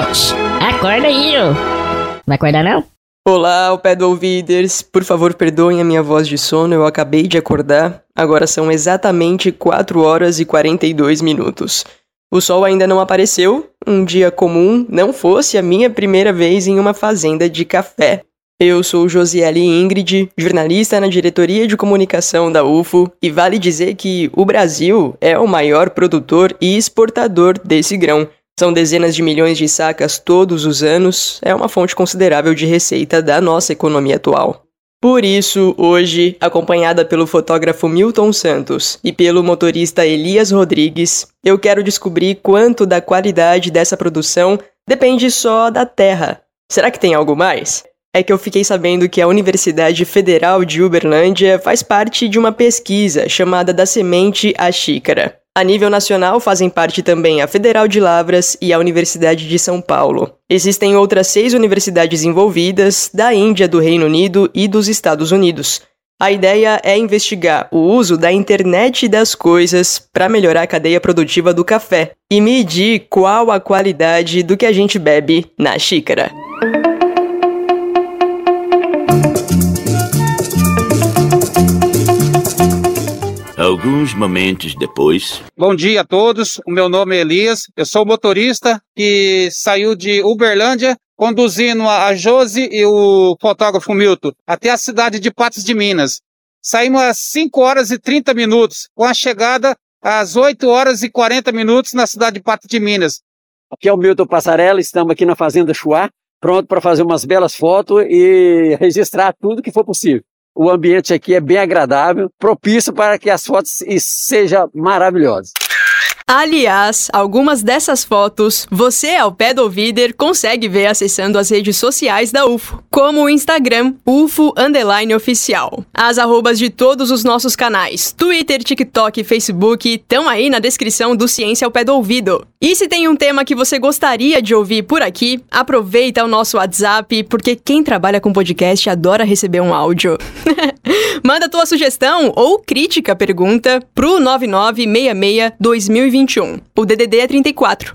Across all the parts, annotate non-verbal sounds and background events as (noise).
Acorda aí, ô! Vai acordar não? Olá, o pé do ouviders. Por favor, perdoem a minha voz de sono, eu acabei de acordar. Agora são exatamente 4 horas e 42 minutos. O sol ainda não apareceu, um dia comum, não fosse a minha primeira vez em uma fazenda de café. Eu sou Josiele Ingrid, jornalista na diretoria de comunicação da UFO, e vale dizer que o Brasil é o maior produtor e exportador desse grão. São dezenas de milhões de sacas todos os anos, é uma fonte considerável de receita da nossa economia atual. Por isso, hoje, acompanhada pelo fotógrafo Milton Santos e pelo motorista Elias Rodrigues, eu quero descobrir quanto da qualidade dessa produção depende só da terra. Será que tem algo mais? é que eu fiquei sabendo que a Universidade Federal de Uberlândia faz parte de uma pesquisa chamada Da Semente à Xícara. A nível nacional fazem parte também a Federal de Lavras e a Universidade de São Paulo. Existem outras seis universidades envolvidas, da Índia, do Reino Unido e dos Estados Unidos. A ideia é investigar o uso da internet das coisas para melhorar a cadeia produtiva do café e medir qual a qualidade do que a gente bebe na xícara. Alguns momentos depois. Bom dia a todos. O meu nome é Elias. Eu sou motorista que saiu de Uberlândia conduzindo a Josi e o fotógrafo Milton até a cidade de Patos de Minas. Saímos às 5 horas e 30 minutos, com a chegada às 8 horas e 40 minutos na cidade de Patos de Minas. Aqui é o Milton Passarella, estamos aqui na Fazenda Chuá, pronto para fazer umas belas fotos e registrar tudo que for possível. O ambiente aqui é bem agradável, propício para que as fotos sejam maravilhosas. Aliás, algumas dessas fotos você, ao pé do ouvider, consegue ver acessando as redes sociais da UFO, como o Instagram UFO Underline Oficial. As arrobas de todos os nossos canais, Twitter, TikTok e Facebook, estão aí na descrição do Ciência ao Pé do Ouvido. E se tem um tema que você gostaria de ouvir por aqui, aproveita o nosso WhatsApp, porque quem trabalha com podcast adora receber um áudio. (laughs) Manda tua sugestão ou crítica pergunta pro 9966 2020 2021. O DDD é 34.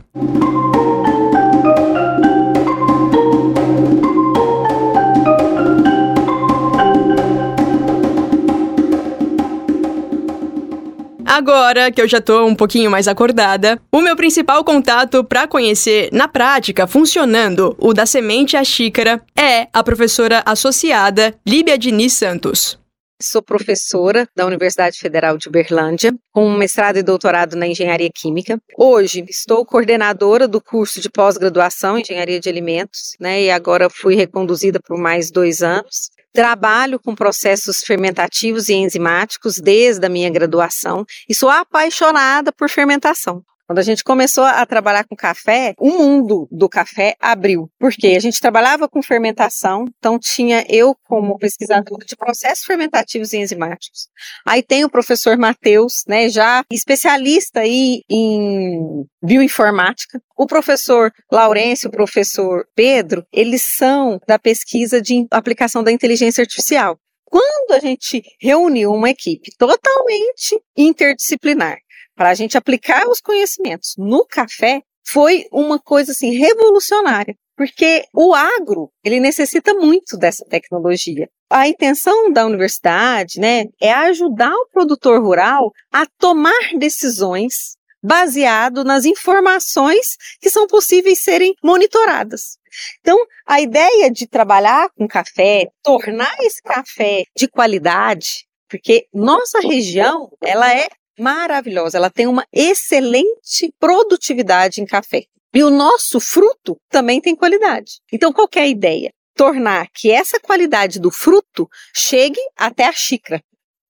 Agora que eu já tô um pouquinho mais acordada, o meu principal contato para conhecer na prática funcionando o da semente à xícara é a professora associada Líbia Diniz Santos. Sou professora da Universidade Federal de Uberlândia, com mestrado e doutorado na engenharia química. Hoje estou coordenadora do curso de pós-graduação em engenharia de alimentos, né? E agora fui reconduzida por mais dois anos. Trabalho com processos fermentativos e enzimáticos desde a minha graduação e sou apaixonada por fermentação. Quando a gente começou a trabalhar com café, o mundo do café abriu. Porque a gente trabalhava com fermentação, então tinha eu como pesquisadora de processos fermentativos e enzimáticos. Aí tem o professor Matheus, né, já especialista aí em bioinformática. O professor Laurêncio, o professor Pedro, eles são da pesquisa de aplicação da inteligência artificial. Quando a gente reuniu uma equipe totalmente interdisciplinar, para a gente aplicar os conhecimentos no café foi uma coisa assim revolucionária, porque o agro, ele necessita muito dessa tecnologia. A intenção da universidade, né, é ajudar o produtor rural a tomar decisões baseado nas informações que são possíveis serem monitoradas. Então, a ideia de trabalhar com café, tornar esse café de qualidade, porque nossa região, ela é maravilhosa, ela tem uma excelente produtividade em café. E o nosso fruto também tem qualidade. Então, qual é a ideia? Tornar que essa qualidade do fruto chegue até a xícara.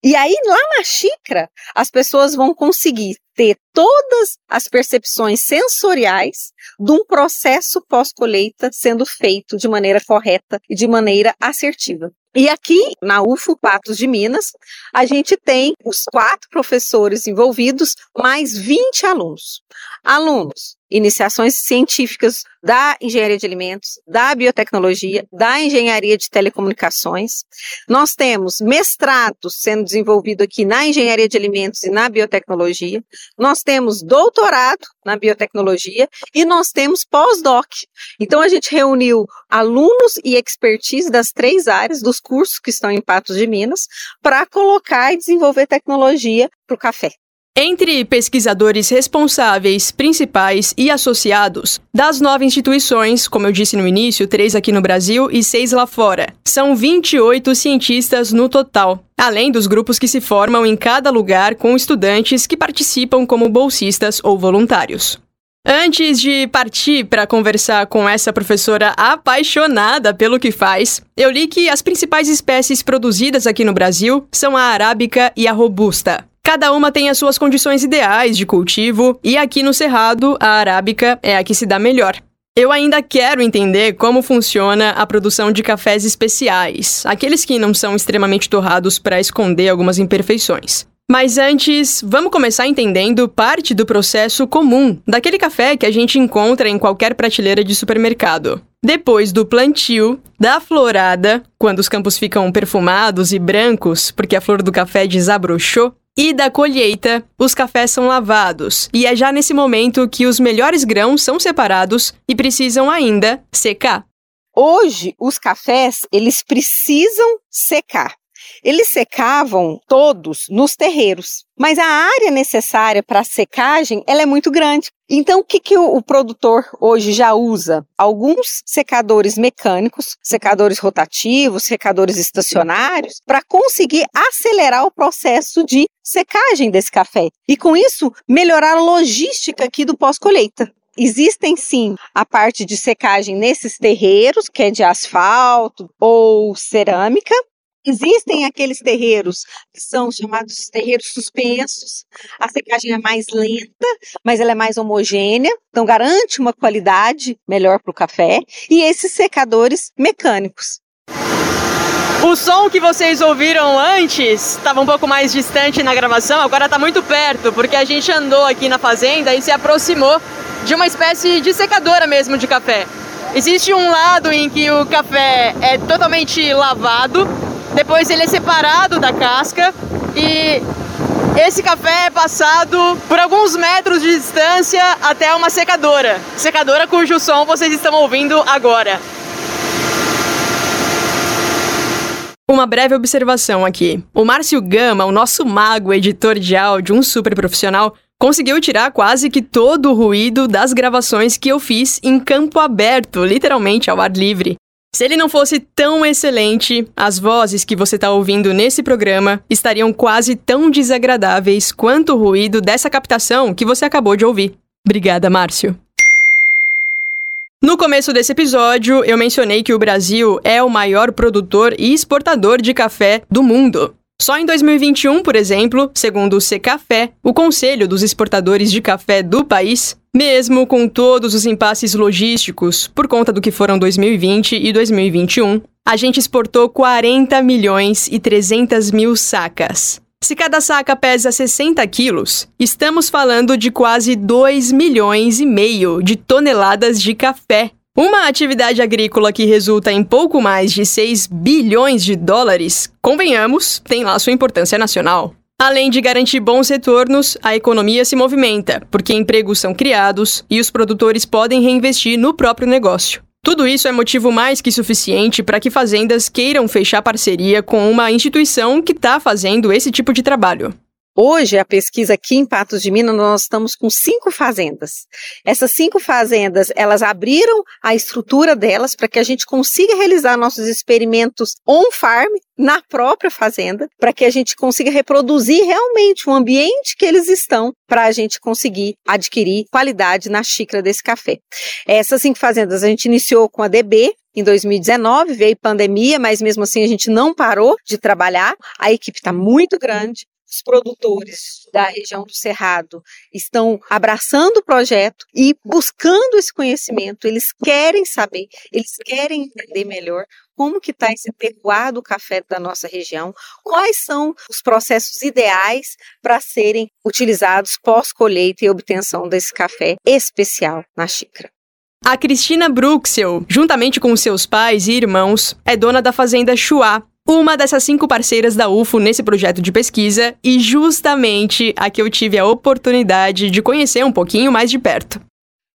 E aí, lá na xícara, as pessoas vão conseguir ter todas as percepções sensoriais de um processo pós-colheita sendo feito de maneira correta e de maneira assertiva. E aqui na UFO Patos de Minas, a gente tem os quatro professores envolvidos, mais 20 alunos. Alunos iniciações científicas da engenharia de alimentos, da biotecnologia, da engenharia de telecomunicações. Nós temos mestrados sendo desenvolvido aqui na engenharia de alimentos e na biotecnologia. Nós temos doutorado na biotecnologia e nós temos pós-doc. Então a gente reuniu alunos e expertise das três áreas dos cursos que estão em Patos de Minas para colocar e desenvolver tecnologia para o café. Entre pesquisadores responsáveis, principais e associados das nove instituições, como eu disse no início, três aqui no Brasil e seis lá fora, são 28 cientistas no total, além dos grupos que se formam em cada lugar com estudantes que participam como bolsistas ou voluntários. Antes de partir para conversar com essa professora apaixonada pelo que faz, eu li que as principais espécies produzidas aqui no Brasil são a arábica e a robusta. Cada uma tem as suas condições ideais de cultivo, e aqui no Cerrado, a arábica é a que se dá melhor. Eu ainda quero entender como funciona a produção de cafés especiais, aqueles que não são extremamente torrados para esconder algumas imperfeições. Mas antes, vamos começar entendendo parte do processo comum daquele café que a gente encontra em qualquer prateleira de supermercado. Depois do plantio, da florada, quando os campos ficam perfumados e brancos porque a flor do café desabrochou, e da colheita, os cafés são lavados, e é já nesse momento que os melhores grãos são separados e precisam ainda secar. Hoje, os cafés, eles precisam secar. Eles secavam todos nos terreiros, mas a área necessária para a secagem ela é muito grande. Então, o que, que o, o, produtor hoje já usa? Alguns secadores mecânicos, secadores rotativos, secadores estacionários, para conseguir acelerar o processo de secagem desse café. E com isso, melhorar a logística aqui do pós-colheita. Existem sim a parte de secagem nesses terreiros, que é de asfalto ou cerâmica, Existem aqueles terreiros que são chamados terreiros suspensos. A secagem é mais lenta, mas ela é mais homogênea, então garante uma qualidade melhor para o café. E esses secadores mecânicos. O som que vocês ouviram antes estava um pouco mais distante na gravação, agora está muito perto, porque a gente andou aqui na fazenda e se aproximou de uma espécie de secadora mesmo de café. Existe um lado em que o café é totalmente lavado depois ele é separado da casca e esse café é passado por alguns metros de distância até uma secadora. Secadora cujo som vocês estão ouvindo agora. Uma breve observação aqui. O Márcio Gama, o nosso mago editor de áudio, um super profissional, conseguiu tirar quase que todo o ruído das gravações que eu fiz em campo aberto, literalmente ao ar livre. Se ele não fosse tão excelente, as vozes que você está ouvindo nesse programa estariam quase tão desagradáveis quanto o ruído dessa captação que você acabou de ouvir. Obrigada, Márcio. No começo desse episódio, eu mencionei que o Brasil é o maior produtor e exportador de café do mundo. Só em 2021, por exemplo, segundo o Secafé, o Conselho dos Exportadores de Café do país, mesmo com todos os impasses logísticos por conta do que foram 2020 e 2021, a gente exportou 40 milhões e 300 mil sacas. Se cada saca pesa 60 quilos, estamos falando de quase 2 milhões e meio de toneladas de café uma atividade agrícola que resulta em pouco mais de 6 bilhões de dólares, convenhamos, tem lá sua importância nacional. Além de garantir bons retornos, a economia se movimenta, porque empregos são criados e os produtores podem reinvestir no próprio negócio. Tudo isso é motivo mais que suficiente para que fazendas queiram fechar parceria com uma instituição que está fazendo esse tipo de trabalho. Hoje, a pesquisa aqui em Patos de Minas, nós estamos com cinco fazendas. Essas cinco fazendas, elas abriram a estrutura delas para que a gente consiga realizar nossos experimentos on-farm, na própria fazenda, para que a gente consiga reproduzir realmente o ambiente que eles estão, para a gente conseguir adquirir qualidade na xícara desse café. Essas cinco fazendas a gente iniciou com a DB, em 2019, veio pandemia, mas mesmo assim a gente não parou de trabalhar. A equipe está muito grande, os produtores da região do Cerrado estão abraçando o projeto e buscando esse conhecimento. Eles querem saber, eles querem entender melhor como que está esse terroir do café da nossa região, quais são os processos ideais para serem utilizados pós-colheita e obtenção desse café especial na xícara. A Cristina Bruxel, juntamente com seus pais e irmãos, é dona da fazenda Chuá, uma dessas cinco parceiras da UFO nesse projeto de pesquisa e justamente a que eu tive a oportunidade de conhecer um pouquinho mais de perto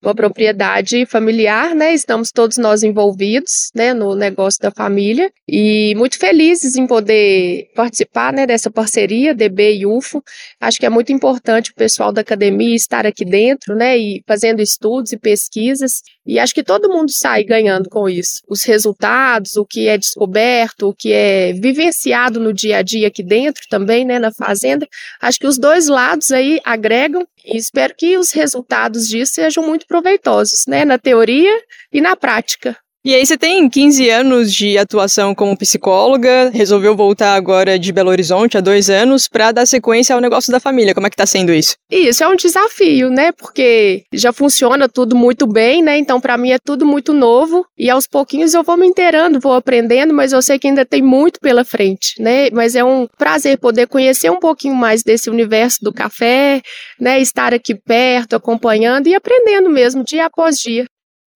uma propriedade familiar, né? Estamos todos nós envolvidos, né, no negócio da família e muito felizes em poder participar, né, dessa parceria DB e UFO. Acho que é muito importante o pessoal da academia estar aqui dentro, né, e fazendo estudos e pesquisas. E acho que todo mundo sai ganhando com isso. Os resultados, o que é descoberto, o que é vivenciado no dia a dia aqui dentro também, né, na fazenda. Acho que os dois lados aí agregam e espero que os resultados disso sejam muito proveitosos, né, na teoria e na prática. E aí você tem 15 anos de atuação como psicóloga, resolveu voltar agora de Belo Horizonte há dois anos para dar sequência ao negócio da família. Como é que tá sendo isso? Isso é um desafio, né? Porque já funciona tudo muito bem, né? Então para mim é tudo muito novo e aos pouquinhos eu vou me inteirando, vou aprendendo, mas eu sei que ainda tem muito pela frente, né? Mas é um prazer poder conhecer um pouquinho mais desse universo do café, né? Estar aqui perto, acompanhando e aprendendo mesmo dia após dia.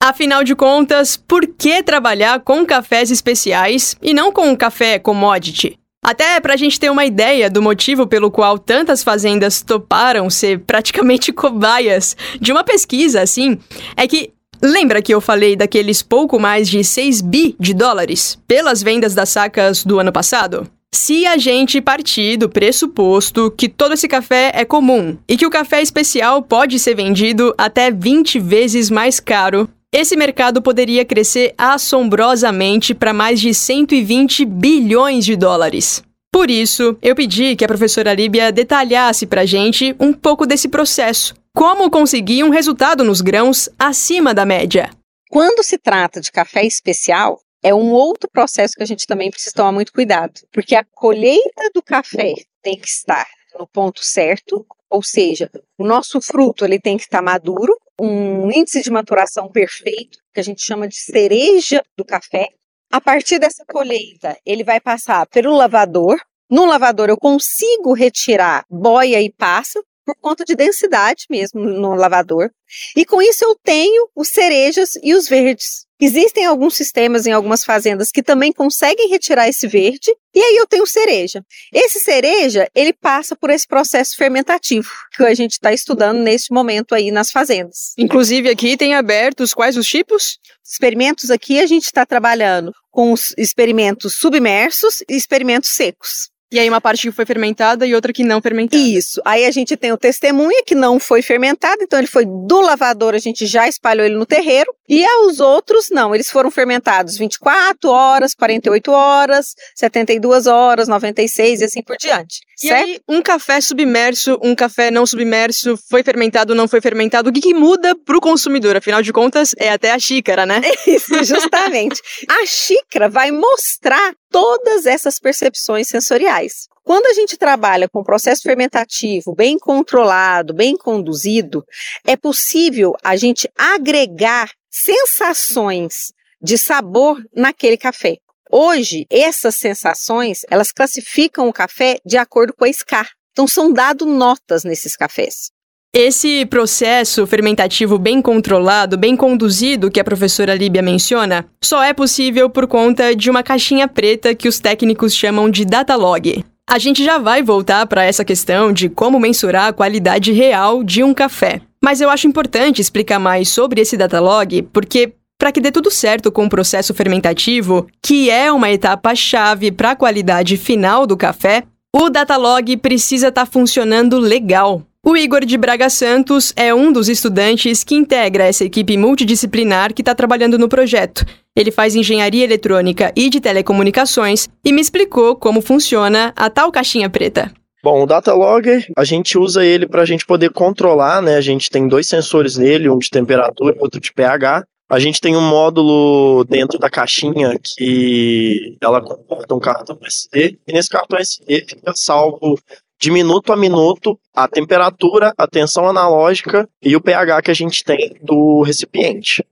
Afinal de contas, por que trabalhar com cafés especiais e não com um café commodity? Até para a gente ter uma ideia do motivo pelo qual tantas fazendas toparam ser praticamente (laughs) cobaias de uma pesquisa assim, é que lembra que eu falei daqueles pouco mais de 6 bi de dólares pelas vendas das sacas do ano passado? Se a gente partir do pressuposto que todo esse café é comum e que o café especial pode ser vendido até 20 vezes mais caro, esse mercado poderia crescer assombrosamente para mais de 120 bilhões de dólares. Por isso, eu pedi que a professora Líbia detalhasse para a gente um pouco desse processo. Como conseguir um resultado nos grãos acima da média? Quando se trata de café especial, é um outro processo que a gente também precisa tomar muito cuidado, porque a colheita do café tem que estar no ponto certo, ou seja, o nosso fruto ele tem que estar maduro, um índice de maturação perfeito, que a gente chama de cereja do café. A partir dessa colheita, ele vai passar pelo lavador. No lavador eu consigo retirar boia e passa por conta de densidade mesmo no lavador. E com isso eu tenho os cerejas e os verdes. Existem alguns sistemas em algumas fazendas que também conseguem retirar esse verde, e aí eu tenho cereja. Esse cereja, ele passa por esse processo fermentativo que a gente está estudando neste momento aí nas fazendas. Inclusive aqui tem abertos quais os tipos? Experimentos aqui a gente está trabalhando com os experimentos submersos e experimentos secos. E aí uma parte que foi fermentada e outra que não fermentada. Isso. Aí a gente tem o testemunha que não foi fermentado, então ele foi do lavador, a gente já espalhou ele no terreiro. E os outros não, eles foram fermentados 24 horas, 48 horas, 72 horas, 96 e assim por diante. E certo? aí, um café submerso, um café não submerso, foi fermentado, não foi fermentado, o que, que muda para o consumidor? Afinal de contas, é até a xícara, né? (laughs) Isso, justamente. a xícara vai mostrar todas essas percepções sensoriais. Quando a gente trabalha com processo fermentativo bem controlado, bem conduzido, é possível a gente agregar sensações de sabor naquele café. Hoje, essas sensações, elas classificam o café de acordo com a SCAR. Então, são dados notas nesses cafés. Esse processo fermentativo bem controlado, bem conduzido que a professora Líbia menciona, só é possível por conta de uma caixinha preta que os técnicos chamam de datalog. A gente já vai voltar para essa questão de como mensurar a qualidade real de um café. Mas eu acho importante explicar mais sobre esse datalog, porque para que dê tudo certo com o processo fermentativo, que é uma etapa chave para a qualidade final do café, o datalog precisa estar tá funcionando legal. O Igor de Braga Santos é um dos estudantes que integra essa equipe multidisciplinar que está trabalhando no projeto. Ele faz engenharia eletrônica e de telecomunicações e me explicou como funciona a tal caixinha preta. Bom, o data logger, a gente usa ele para a gente poder controlar, né? A gente tem dois sensores nele, um de temperatura e outro de pH. A gente tem um módulo dentro da caixinha que ela comporta um cartão SD, e nesse cartão SD fica salvo de minuto a minuto a temperatura, a tensão analógica e o pH que a gente tem do recipiente.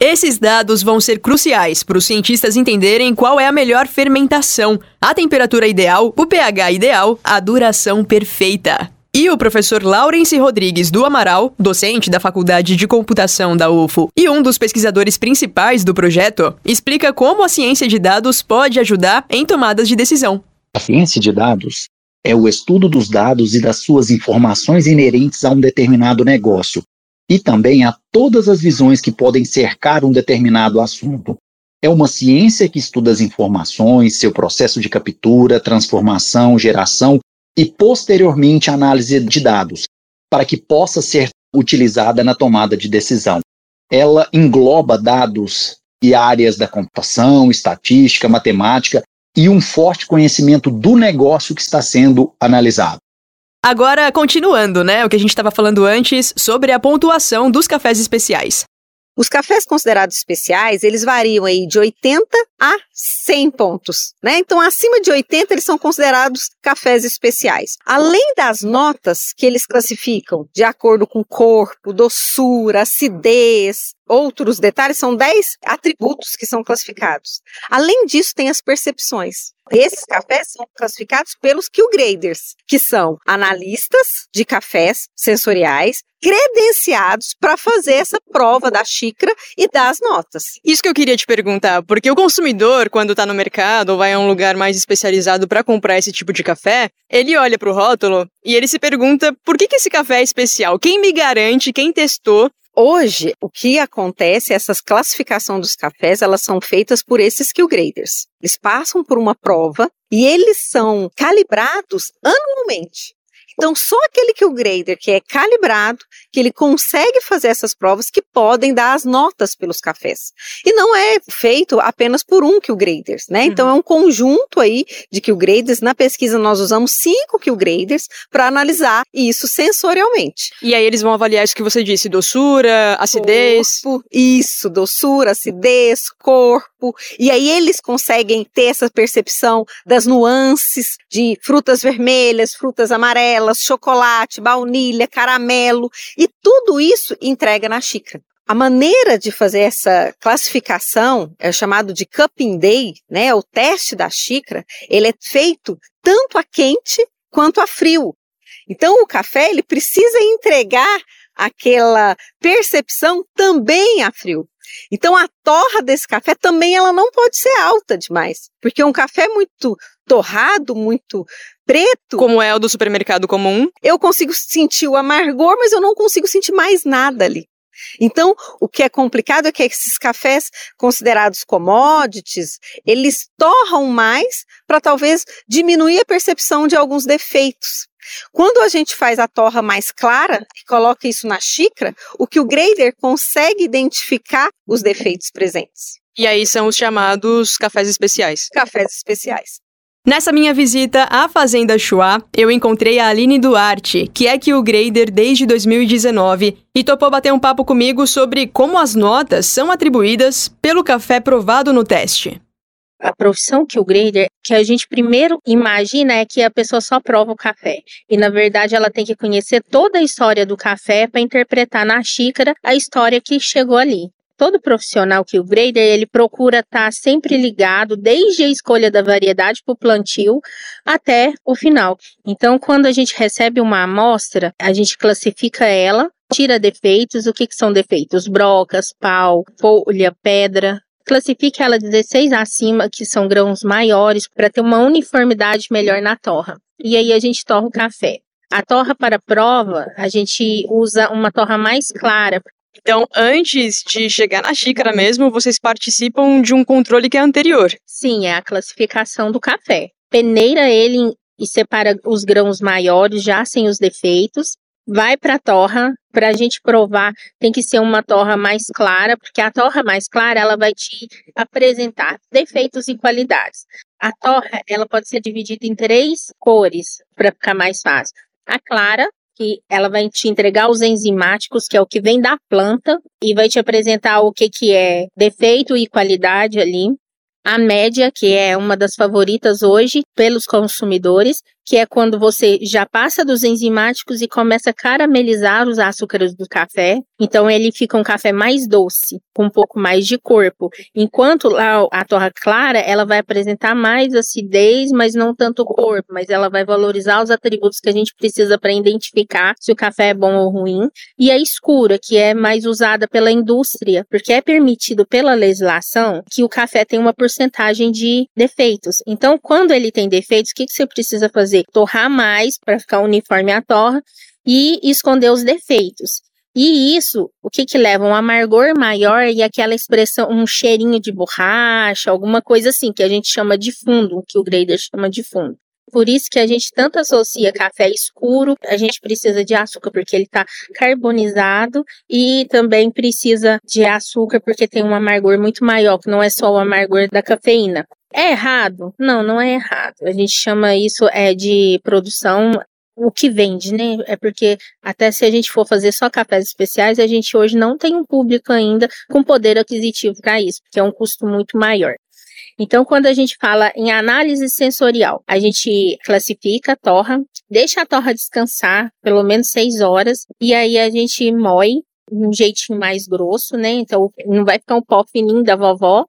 Esses dados vão ser cruciais para os cientistas entenderem qual é a melhor fermentação, a temperatura ideal, o pH ideal, a duração perfeita. E o professor Laurence Rodrigues do Amaral, docente da Faculdade de Computação da UFO e um dos pesquisadores principais do projeto, explica como a ciência de dados pode ajudar em tomadas de decisão. A ciência de dados é o estudo dos dados e das suas informações inerentes a um determinado negócio, e também a todas as visões que podem cercar um determinado assunto. É uma ciência que estuda as informações, seu processo de captura, transformação, geração e, posteriormente, análise de dados, para que possa ser utilizada na tomada de decisão. Ela engloba dados e áreas da computação, estatística, matemática e um forte conhecimento do negócio que está sendo analisado. Agora, continuando, né, o que a gente estava falando antes sobre a pontuação dos cafés especiais. Os cafés considerados especiais, eles variam aí de 80 a 100 pontos, né? Então, acima de 80, eles são considerados cafés especiais. Além das notas que eles classificam de acordo com corpo, doçura, acidez, outros detalhes, são 10 atributos que são classificados. Além disso, tem as percepções. Esses cafés são classificados pelos Q-graders, que são analistas de cafés sensoriais credenciados para fazer essa prova da xícara e das notas. Isso que eu queria te perguntar, porque o consumidor, quando está no mercado ou vai a um lugar mais especializado para comprar esse tipo de café, ele olha para o rótulo e ele se pergunta por que, que esse café é especial? Quem me garante, quem testou Hoje, o que acontece, essas classificação dos cafés, elas são feitas por esses skill graders. Eles passam por uma prova e eles são calibrados anualmente. Então, só aquele que o grader que é calibrado, que ele consegue fazer essas provas que podem dar as notas pelos cafés. E não é feito apenas por um kill graders, né? Uhum. Então é um conjunto aí de kill graders. Na pesquisa nós usamos cinco kill graders para analisar isso sensorialmente. E aí eles vão avaliar isso que você disse, doçura, acidez. Corpo, isso, doçura, acidez, corpo. E aí eles conseguem ter essa percepção das nuances de frutas vermelhas, frutas amarelas, chocolate, baunilha, caramelo e tudo isso entrega na xícara. A maneira de fazer essa classificação é chamado de cupping day, né? O teste da xícara, ele é feito tanto a quente quanto a frio. Então o café ele precisa entregar aquela percepção também a frio. Então a torra desse café também ela não pode ser alta demais, porque um café muito torrado, muito preto, como é o do supermercado comum, eu consigo sentir o amargor, mas eu não consigo sentir mais nada ali. Então, o que é complicado é que esses cafés considerados commodities, eles torram mais para talvez diminuir a percepção de alguns defeitos. Quando a gente faz a torra mais clara e coloca isso na xícara, o que o grader consegue identificar os defeitos presentes. E aí são os chamados cafés especiais. Cafés especiais. Nessa minha visita à Fazenda Chua, eu encontrei a Aline Duarte, que é o grader desde 2019, e topou bater um papo comigo sobre como as notas são atribuídas pelo café provado no teste. A profissão que o grader, que a gente primeiro imagina é que a pessoa só prova o café. E na verdade ela tem que conhecer toda a história do café para interpretar na xícara a história que chegou ali todo profissional que o grader ele procura estar tá sempre ligado desde a escolha da variedade para o plantio até o final. Então, quando a gente recebe uma amostra, a gente classifica ela, tira defeitos. O que, que são defeitos? Brocas, pau, folha, pedra. Classifique ela 16 acima, que são grãos maiores, para ter uma uniformidade melhor na torra. E aí a gente torra o café. A torra para prova, a gente usa uma torra mais clara, então, antes de chegar na xícara mesmo, vocês participam de um controle que é anterior. Sim, é a classificação do café. Peneira ele e separa os grãos maiores, já sem os defeitos. Vai para a torra, para a gente provar, tem que ser uma torra mais clara, porque a torra mais clara ela vai te apresentar defeitos e qualidades. A torra ela pode ser dividida em três cores para ficar mais fácil. A clara, que ela vai te entregar os enzimáticos, que é o que vem da planta, e vai te apresentar o que, que é defeito e qualidade ali. A média, que é uma das favoritas hoje, pelos consumidores, que é quando você já passa dos enzimáticos e começa a caramelizar os açúcares do café. Então ele fica um café mais doce, com um pouco mais de corpo. Enquanto lá a torra clara, ela vai apresentar mais acidez, mas não tanto corpo, mas ela vai valorizar os atributos que a gente precisa para identificar se o café é bom ou ruim. E a escura, que é mais usada pela indústria, porque é permitido pela legislação que o café tem uma porcentagem de defeitos. Então, quando ele tem defeitos, o que, que você precisa fazer? Torrar mais para ficar uniforme a torra e esconder os defeitos. E isso, o que que leva? Um amargor maior e aquela expressão, um cheirinho de borracha, alguma coisa assim, que a gente chama de fundo, que o grader chama de fundo. Por isso que a gente tanto associa café escuro, a gente precisa de açúcar porque ele está carbonizado e também precisa de açúcar porque tem um amargor muito maior, que não é só o amargor da cafeína. É errado? Não, não é errado. A gente chama isso é de produção o que vende, né? É porque até se a gente for fazer só cafés especiais, a gente hoje não tem um público ainda com poder aquisitivo para isso, porque é um custo muito maior. Então, quando a gente fala em análise sensorial, a gente classifica a torra, deixa a torra descansar pelo menos seis horas, e aí a gente moe um jeitinho mais grosso, né? Então, não vai ficar um pó fininho da vovó,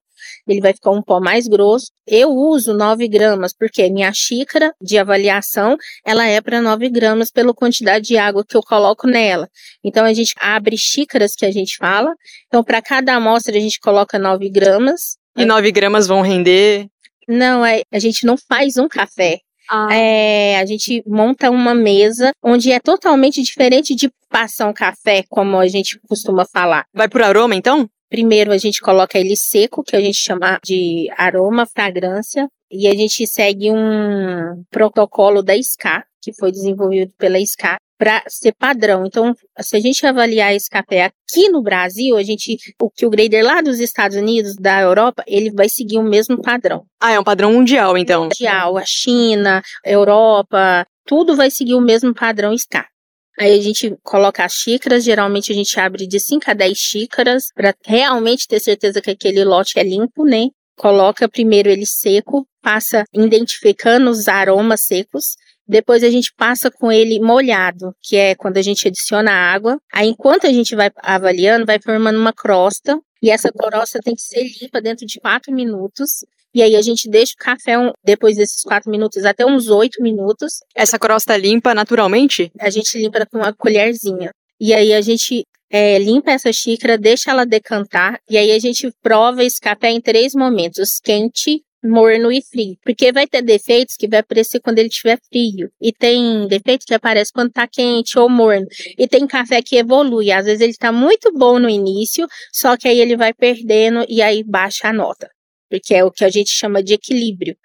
ele vai ficar um pó mais grosso. Eu uso 9 gramas, porque minha xícara de avaliação, ela é para 9 gramas pela quantidade de água que eu coloco nela. Então, a gente abre xícaras que a gente fala. Então, para cada amostra, a gente coloca 9 gramas. E 9 gramas vão render? Não, é, a gente não faz um café. Ah. É, a gente monta uma mesa onde é totalmente diferente de passar um café, como a gente costuma falar. Vai por aroma, então? Primeiro a gente coloca ele seco, que a gente chama de aroma, fragrância, e a gente segue um protocolo da SCA, que foi desenvolvido pela SCA, para ser padrão. Então, se a gente avaliar esse café aqui no Brasil, a gente, o que o grader lá dos Estados Unidos, da Europa, ele vai seguir o mesmo padrão. Ah, é um padrão mundial, então. Mundial, a China, a Europa, tudo vai seguir o mesmo padrão SCA. Aí a gente coloca as xícaras, geralmente a gente abre de 5 a 10 xícaras, para realmente ter certeza que aquele lote é limpo, né? Coloca primeiro ele seco, passa identificando os aromas secos, depois a gente passa com ele molhado, que é quando a gente adiciona água. Aí enquanto a gente vai avaliando, vai formando uma crosta, e essa crosta tem que ser limpa dentro de 4 minutos. E aí a gente deixa o café um, depois desses 4 minutos até uns 8 minutos. Essa crosta limpa naturalmente? A gente limpa com uma colherzinha. E aí a gente é, limpa essa xícara, deixa ela decantar, e aí a gente prova esse café em três momentos: quente, morno e frio. Porque vai ter defeitos que vai aparecer quando ele estiver frio. E tem defeito que aparece quando tá quente ou morno. E tem café que evolui. Às vezes ele está muito bom no início, só que aí ele vai perdendo e aí baixa a nota. Porque é o que a gente chama de equilíbrio.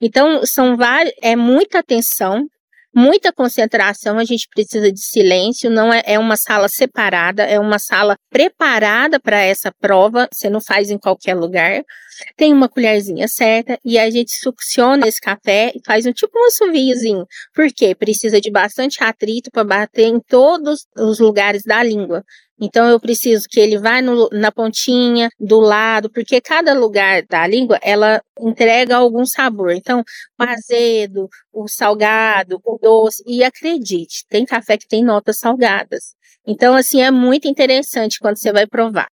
Então, são vários, é muita atenção, muita concentração, a gente precisa de silêncio, não é, é uma sala separada, é uma sala preparada para essa prova, você não faz em qualquer lugar. Tem uma colherzinha certa e a gente succiona esse café e faz um tipo um assoviozinho. Por quê? Precisa de bastante atrito para bater em todos os lugares da língua. Então eu preciso que ele vá no, na pontinha, do lado, porque cada lugar da língua ela entrega algum sabor. Então, o azedo, o salgado, o doce. E acredite, tem café que tem notas salgadas. Então, assim, é muito interessante quando você vai provar.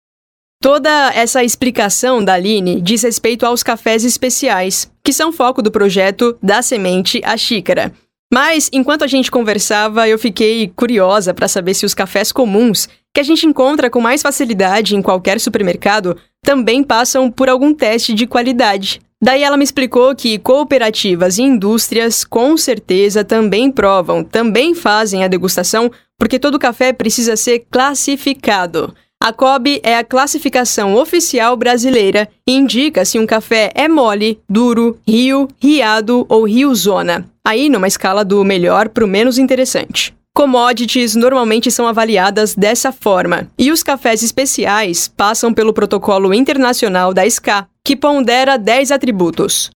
Toda essa explicação da Aline diz respeito aos cafés especiais, que são foco do projeto Da Semente à Xícara. Mas, enquanto a gente conversava, eu fiquei curiosa para saber se os cafés comuns que a gente encontra com mais facilidade em qualquer supermercado também passam por algum teste de qualidade. Daí ela me explicou que cooperativas e indústrias com certeza também provam, também fazem a degustação, porque todo café precisa ser classificado. A COB é a classificação oficial brasileira e indica se um café é mole, duro, rio, riado ou riozona. Aí numa escala do melhor para o menos interessante. Commodities normalmente são avaliadas dessa forma, e os cafés especiais passam pelo protocolo internacional da SCA, que pondera 10 atributos.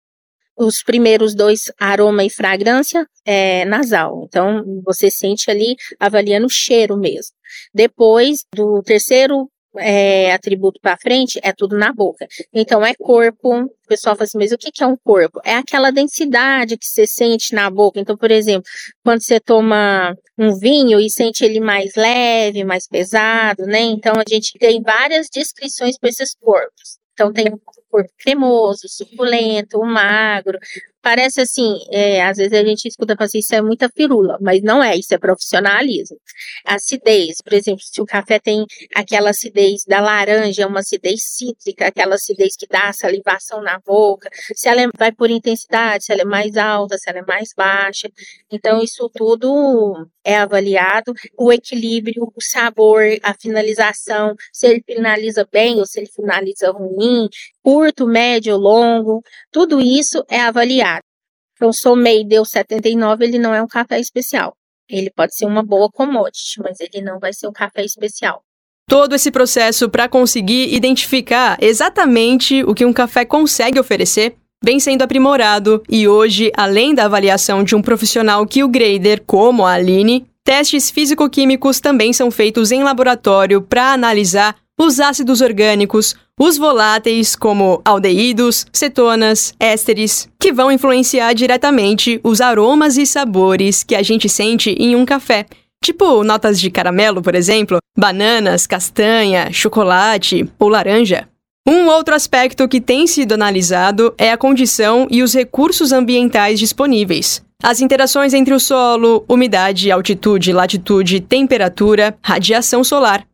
Os primeiros dois, aroma e fragrância, é nasal. Então, você sente ali avaliando o cheiro mesmo. Depois do terceiro é, atributo para frente, é tudo na boca. Então é corpo. O pessoal fala assim, mas o que, é um corpo? É aquela densidade que você sente na boca. Então, por exemplo, quando você toma um vinho e sente ele mais leve, mais pesado, né? Então a gente tem várias descrições para esses corpos. Então tem o corpo cremoso, suculento, magro, parece assim, é, às vezes a gente escuta assim, isso é muita firula, mas não é, isso é profissionalismo. Acidez, por exemplo, se o café tem aquela acidez da laranja, uma acidez cítrica, aquela acidez que dá salivação na boca, se ela é, vai por intensidade, se ela é mais alta, se ela é mais baixa. Então, isso tudo é avaliado. O equilíbrio, o sabor, a finalização, se ele finaliza bem ou se ele finaliza ruim, curto, médio, longo, tudo isso é avaliado. Então, Sommei deu 79, ele não é um café especial. Ele pode ser uma boa commodity, mas ele não vai ser um café especial. Todo esse processo para conseguir identificar exatamente o que um café consegue oferecer vem sendo aprimorado e hoje, além da avaliação de um profissional que o grader, como a Aline, testes físico-químicos também são feitos em laboratório para analisar os ácidos orgânicos, os voláteis, como aldeídos, cetonas, ésteres, que vão influenciar diretamente os aromas e sabores que a gente sente em um café. Tipo notas de caramelo, por exemplo, bananas, castanha, chocolate ou laranja. Um outro aspecto que tem sido analisado é a condição e os recursos ambientais disponíveis. As interações entre o solo, umidade, altitude, latitude, temperatura, radiação solar.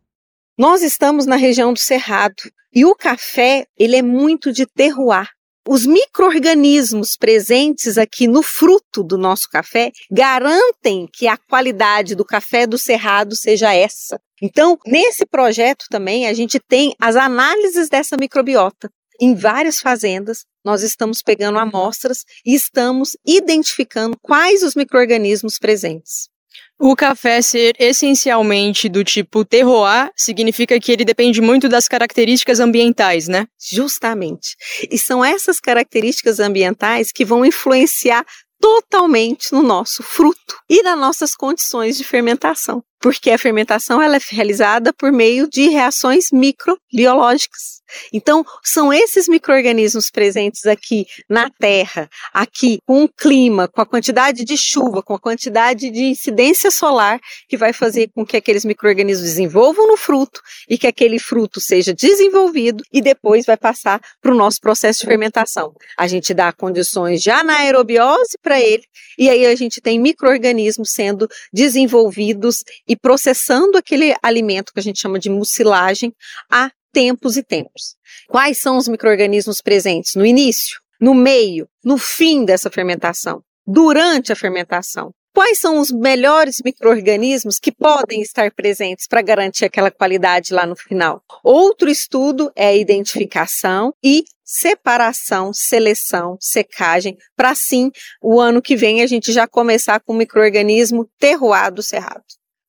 Nós estamos na região do Cerrado e o café, ele é muito de terroir. Os micro-organismos presentes aqui no fruto do nosso café garantem que a qualidade do café do cerrado seja essa. Então, nesse projeto também, a gente tem as análises dessa microbiota. Em várias fazendas, nós estamos pegando amostras e estamos identificando quais os micro-organismos presentes. O café ser essencialmente do tipo terroir significa que ele depende muito das características ambientais, né? Justamente. E são essas características ambientais que vão influenciar totalmente no nosso fruto e nas nossas condições de fermentação, porque a fermentação ela é realizada por meio de reações microbiológicas. Então, são esses micro-organismos presentes aqui na Terra, aqui com o clima, com a quantidade de chuva, com a quantidade de incidência solar, que vai fazer com que aqueles micro-organismos desenvolvam no fruto e que aquele fruto seja desenvolvido e depois vai passar para o nosso processo de fermentação. A gente dá condições já na aerobiose para ele e aí a gente tem micro-organismos sendo desenvolvidos e processando aquele alimento que a gente chama de mucilagem a tempos e tempos. Quais são os micro-organismos presentes no início, no meio, no fim dessa fermentação, durante a fermentação? Quais são os melhores micro-organismos que podem estar presentes para garantir aquela qualidade lá no final? Outro estudo é a identificação e separação, seleção, secagem, para assim o ano que vem a gente já começar com o microorganismo terroado cerrado.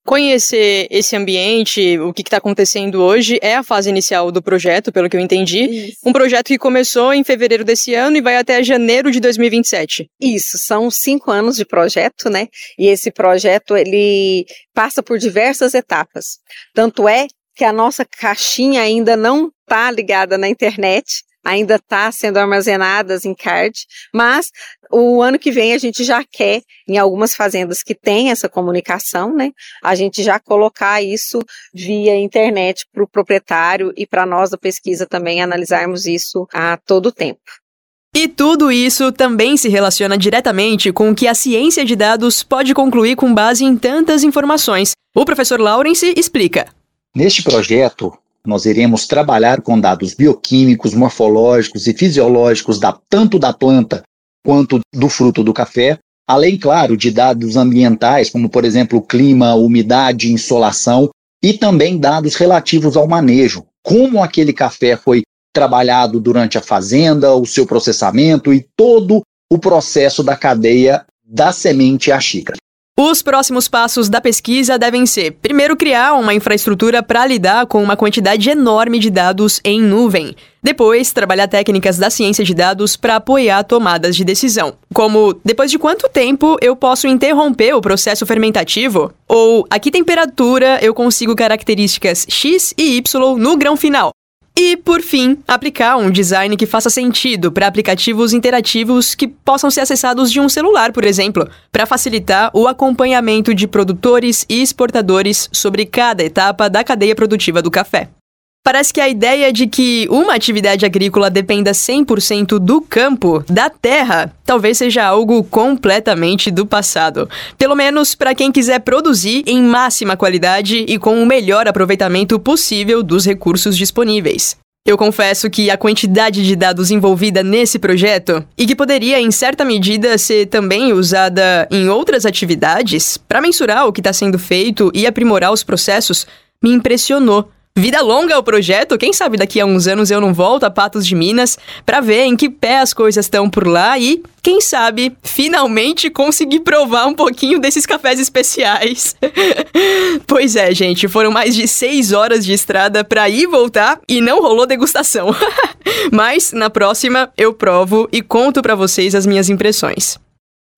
Conhecer esse ambiente, o que está acontecendo hoje, é a fase inicial do projeto, pelo que eu entendi. Isso. Um projeto que começou em fevereiro desse ano e vai até janeiro de 2027. Isso, são cinco anos de projeto, né? E esse projeto ele passa por diversas etapas. Tanto é que a nossa caixinha ainda não está ligada na internet ainda está sendo armazenadas em card, mas o ano que vem a gente já quer, em algumas fazendas que tem essa comunicação, né, a gente já colocar isso via internet para o proprietário e para nós da pesquisa também analisarmos isso a todo tempo. E tudo isso também se relaciona diretamente com o que a ciência de dados pode concluir com base em tantas informações. O professor Lawrence explica. Neste projeto, nós iremos trabalhar com dados bioquímicos, morfológicos e fisiológicos da, tanto da planta quanto do fruto do café, além, claro, de dados ambientais, como, por exemplo, clima, umidade, insolação, e também dados relativos ao manejo, como aquele café foi trabalhado durante a fazenda, o seu processamento e todo o processo da cadeia da semente à xícara. Os próximos passos da pesquisa devem ser: primeiro, criar uma infraestrutura para lidar com uma quantidade enorme de dados em nuvem. Depois, trabalhar técnicas da ciência de dados para apoiar tomadas de decisão, como depois de quanto tempo eu posso interromper o processo fermentativo? Ou a que temperatura eu consigo características X e Y no grão final? E, por fim, aplicar um design que faça sentido para aplicativos interativos que possam ser acessados de um celular, por exemplo, para facilitar o acompanhamento de produtores e exportadores sobre cada etapa da cadeia produtiva do café. Parece que a ideia de que uma atividade agrícola dependa 100% do campo, da terra, talvez seja algo completamente do passado. Pelo menos para quem quiser produzir em máxima qualidade e com o melhor aproveitamento possível dos recursos disponíveis. Eu confesso que a quantidade de dados envolvida nesse projeto, e que poderia, em certa medida, ser também usada em outras atividades, para mensurar o que está sendo feito e aprimorar os processos, me impressionou. Vida longa o projeto, quem sabe daqui a uns anos eu não volto a Patos de Minas para ver em que pé as coisas estão por lá e, quem sabe, finalmente conseguir provar um pouquinho desses cafés especiais. (laughs) pois é, gente, foram mais de seis horas de estrada para ir e voltar e não rolou degustação. (laughs) Mas na próxima eu provo e conto para vocês as minhas impressões.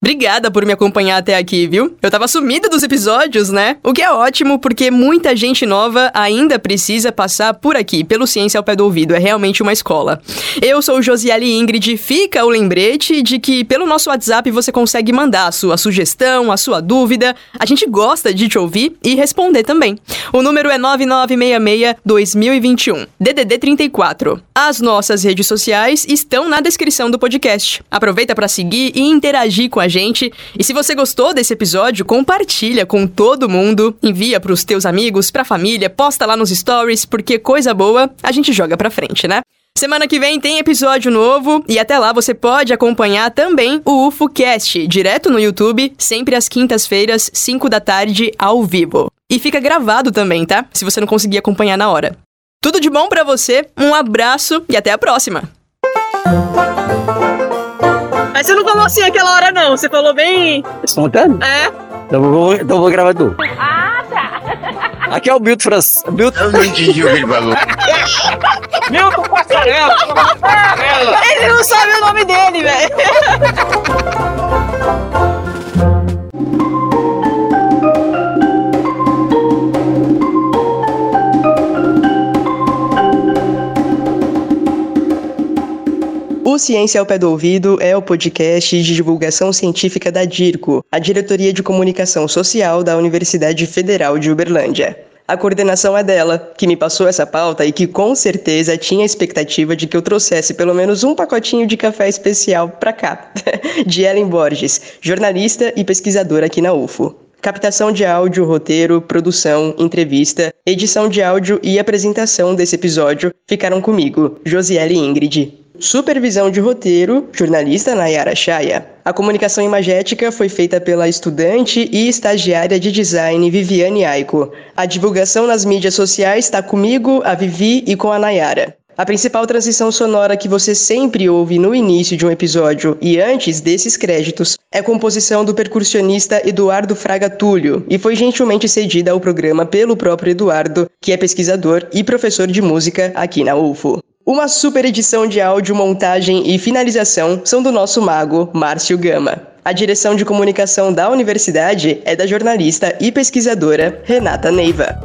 Obrigada por me acompanhar até aqui, viu? Eu tava sumida dos episódios, né? O que é ótimo, porque muita gente nova ainda precisa passar por aqui, pelo Ciência ao Pé do Ouvido. É realmente uma escola. Eu sou Josiele Ingrid. Fica o lembrete de que pelo nosso WhatsApp você consegue mandar a sua sugestão, a sua dúvida. A gente gosta de te ouvir e responder também. O número é 9966-2021, DDD 34. As nossas redes sociais estão na descrição do podcast. Aproveita para seguir e interagir com a gente. E se você gostou desse episódio, compartilha com todo mundo, envia pros teus amigos, pra família, posta lá nos stories, porque coisa boa a gente joga pra frente, né? Semana que vem tem episódio novo e até lá você pode acompanhar também o UFOcast, direto no YouTube, sempre às quintas-feiras, 5 da tarde, ao vivo. E fica gravado também, tá? Se você não conseguir acompanhar na hora. Tudo de bom para você, um abraço e até a próxima! Mas você não falou assim aquela hora, não. Você falou bem. Espontâneo? É. Então eu vou, então vou gravar tu. Ah, tá. Aqui é o Milton França. Milton... Eu não entendi o que ele falou. (laughs) Milton Passarela. Ele não sabe o nome dele, velho. Ciência ao Pé do Ouvido é o podcast de divulgação científica da DIRCO, a Diretoria de Comunicação Social da Universidade Federal de Uberlândia. A coordenação é dela, que me passou essa pauta e que com certeza tinha a expectativa de que eu trouxesse pelo menos um pacotinho de café especial para cá, (laughs) de Ellen Borges, jornalista e pesquisadora aqui na UFO. Captação de áudio, roteiro, produção, entrevista, edição de áudio e apresentação desse episódio ficaram comigo, Josiele Ingrid. Supervisão de roteiro, jornalista Nayara Chaya. A comunicação imagética foi feita pela estudante e estagiária de design Viviane Aiko. A divulgação nas mídias sociais está comigo, a Vivi e com a Nayara. A principal transição sonora que você sempre ouve no início de um episódio e antes desses créditos é composição do percussionista Eduardo Fraga Túlio e foi gentilmente cedida ao programa pelo próprio Eduardo, que é pesquisador e professor de música aqui na UFO. Uma super edição de áudio, montagem e finalização são do nosso mago, Márcio Gama. A direção de comunicação da universidade é da jornalista e pesquisadora Renata Neiva.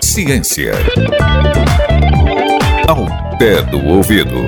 Ciência. Ao pé do ouvido.